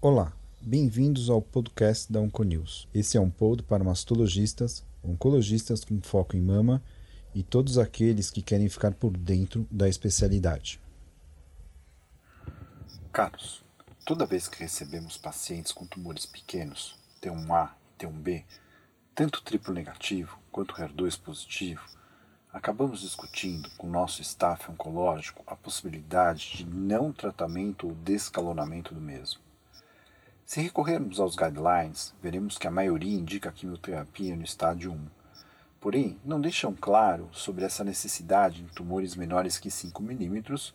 Olá, bem-vindos ao podcast da Onconews. Esse é um pod para mastologistas, oncologistas com foco em mama e todos aqueles que querem ficar por dentro da especialidade. Caros, toda vez que recebemos pacientes com tumores pequenos, T1A e T1B, tanto triplo negativo quanto HER2 positivo, acabamos discutindo com nosso staff oncológico a possibilidade de não tratamento ou descalonamento do mesmo. Se recorrermos aos guidelines, veremos que a maioria indica quimioterapia no estágio 1. Porém, não deixam claro sobre essa necessidade em tumores menores que 5 milímetros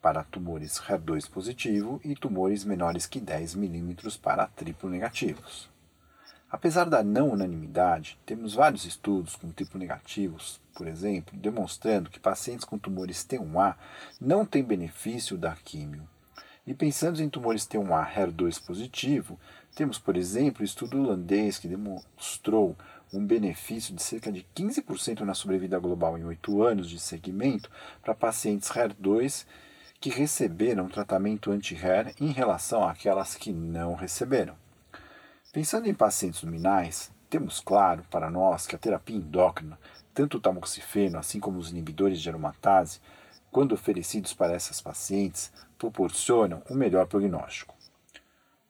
para tumores HER2 positivo e tumores menores que 10 milímetros para triplo negativos. Apesar da não unanimidade, temos vários estudos com triplo negativos, por exemplo, demonstrando que pacientes com tumores T1A não têm benefício da químio. E pensando em tumores T1A HER2 positivo, temos, por exemplo, o estudo holandês que demonstrou um benefício de cerca de 15% na sobrevida global em 8 anos de segmento para pacientes HER2 que receberam tratamento anti-HER em relação àquelas que não receberam. Pensando em pacientes luminais, temos claro para nós que a terapia endócrina, tanto o tamoxifeno assim como os inibidores de aromatase, quando oferecidos para essas pacientes, proporcionam um melhor prognóstico.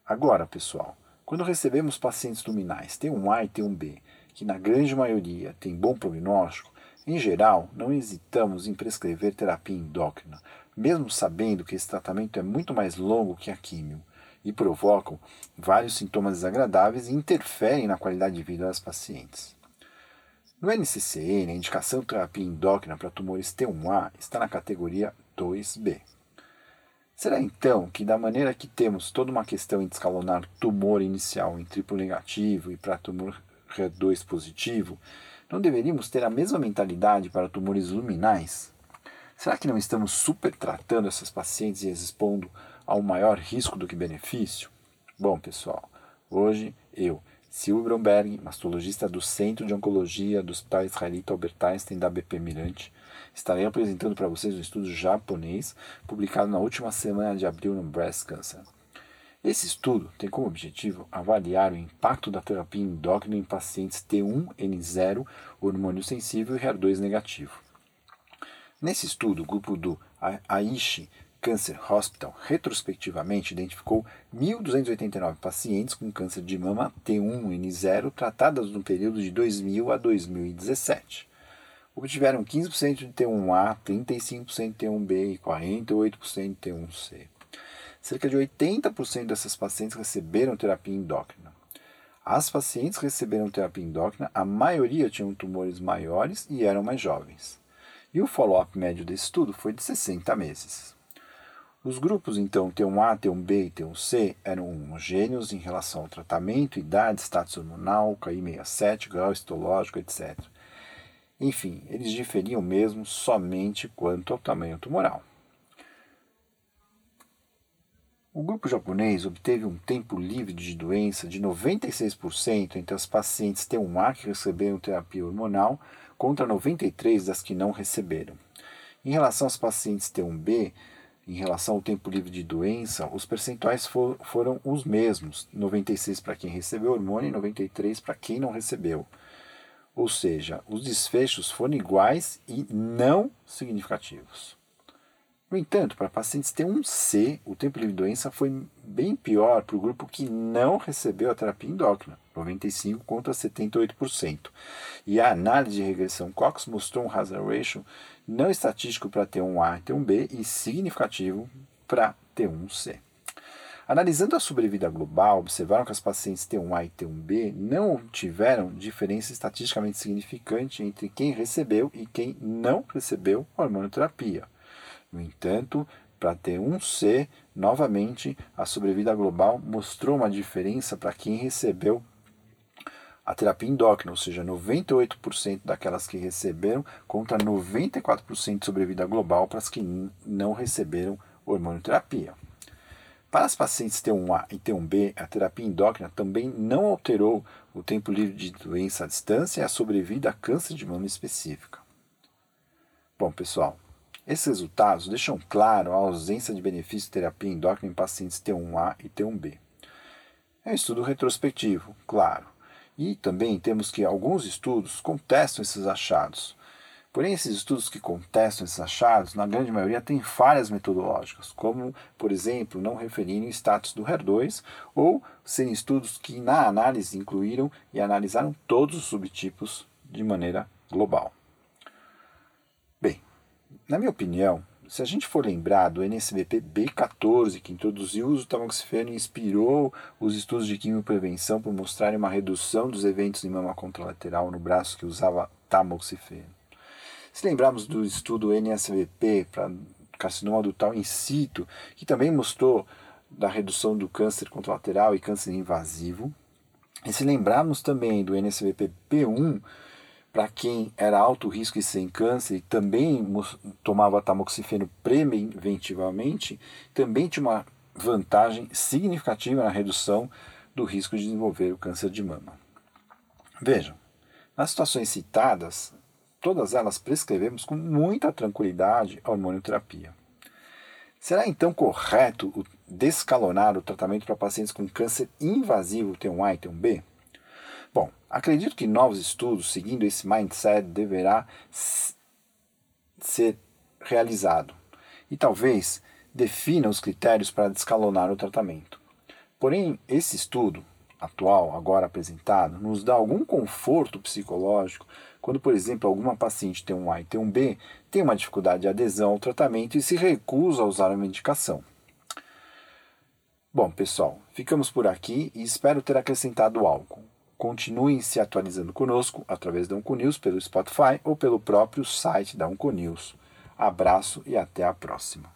Agora, pessoal, quando recebemos pacientes luminais T1A e T1B, que na grande maioria têm bom prognóstico, em geral, não hesitamos em prescrever terapia endócrina, mesmo sabendo que esse tratamento é muito mais longo que a químio e provocam vários sintomas desagradáveis e interferem na qualidade de vida das pacientes. No NCCN, a indicação de terapia endócrina para tumores T1A está na categoria 2B. Será então que, da maneira que temos toda uma questão em descalonar tumor inicial em triplo negativo e para tumor HER2 positivo, não deveríamos ter a mesma mentalidade para tumores luminais? Será que não estamos super tratando essas pacientes e as expondo ao maior risco do que benefício? Bom, pessoal, hoje eu, Silvio Bromberg, mastologista do Centro de Oncologia do Hospital Israelita Albert Einstein da BP Mirante, estarei apresentando para vocês um estudo japonês publicado na última semana de abril no Breast Cancer. Esse estudo tem como objetivo avaliar o impacto da terapia endócrina em pacientes T1N0, hormônio sensível e HER2 negativo. Nesse estudo, o grupo do Aichi Cancer Hospital retrospectivamente identificou 1.289 pacientes com câncer de mama T1N0 tratadas no período de 2000 a 2017. Obtiveram 15% de T1A, 35% de T1B e 48% de T1C cerca de 80% dessas pacientes receberam terapia endócrina. As pacientes que receberam terapia endócrina, a maioria tinham tumores maiores e eram mais jovens. E o follow-up médio desse estudo foi de 60 meses. Os grupos, então, T1A, T1B e T1C eram homogêneos em relação ao tratamento, idade, status hormonal, KI67, grau histológico, etc. Enfim, eles diferiam mesmo somente quanto ao tamanho tumoral. O grupo japonês obteve um tempo livre de doença de 96% entre as pacientes T1A que receberam terapia hormonal contra 93% das que não receberam. Em relação aos pacientes T1B, em relação ao tempo livre de doença, os percentuais for, foram os mesmos: 96 para quem recebeu hormônio e 93 para quem não recebeu. Ou seja, os desfechos foram iguais e não significativos. No entanto, para pacientes T1C, o tempo livre de doença foi bem pior para o grupo que não recebeu a terapia endócrina, 95% contra 78%. E a análise de regressão Cox mostrou um hazard ratio não estatístico para T1A e T1B e significativo para T1C. Analisando a sobrevida global, observaram que as pacientes T1A e T1B não tiveram diferença estatisticamente significante entre quem recebeu e quem não recebeu hormonoterapia. No entanto, para T1C, novamente, a sobrevida global mostrou uma diferença para quem recebeu a terapia endócrina, ou seja, 98% daquelas que receberam contra 94% de sobrevida global para as que não receberam hormonoterapia. Para as pacientes T1A e T1B, a terapia endócrina também não alterou o tempo livre de doença à distância e a sobrevida a câncer de mama específica. Bom, pessoal, Esses resultados deixam claro a ausência de benefício de terapia endócrina em pacientes T1A e T1B. É um estudo retrospectivo, claro, e também temos que alguns estudos contestam esses achados. Porém, esses estudos que contestam esses achados, na grande maioria, têm falhas metodológicas, como, por exemplo, não referirem o status do HER2 ou serem estudos que, na análise, incluíram e analisaram todos os subtipos de maneira global. Na minha opinião, se a gente for lembrar do NSVP B14, que introduziu o uso do tamoxifeno e inspirou os estudos de quimioprevenção por mostrarem uma redução dos eventos de mama contralateral no braço que usava tamoxifeno. Se lembrarmos do estudo NSVP para carcinoma adutal in situ, que também mostrou da redução do câncer contralateral e câncer invasivo, e se lembrarmos também do NSVP P1, para quem era alto risco e sem câncer e também tomava tamoxifeno preventivamente, também tinha uma vantagem significativa na redução do risco de desenvolver o câncer de mama. Vejam, nas situações citadas, todas elas prescrevemos com muita tranquilidade a hormonioterapia. Será então correto descalonar o tratamento para pacientes com câncer invasivo T1A e T1B? Bom, acredito que novos estudos seguindo esse mindset deverá ser realizado e talvez defina os critérios para descalonar o tratamento. Porém, esse estudo atual, agora apresentado, nos dá algum conforto psicológico quando, por exemplo, alguma paciente tem um A e tem um B, tem uma dificuldade de adesão ao tratamento e se recusa a usar a medicação. Bom, pessoal, ficamos por aqui e espero ter acrescentado algo. Continuem se atualizando conosco através da Unconews pelo Spotify ou pelo próprio site da Unconews. Abraço e até a próxima.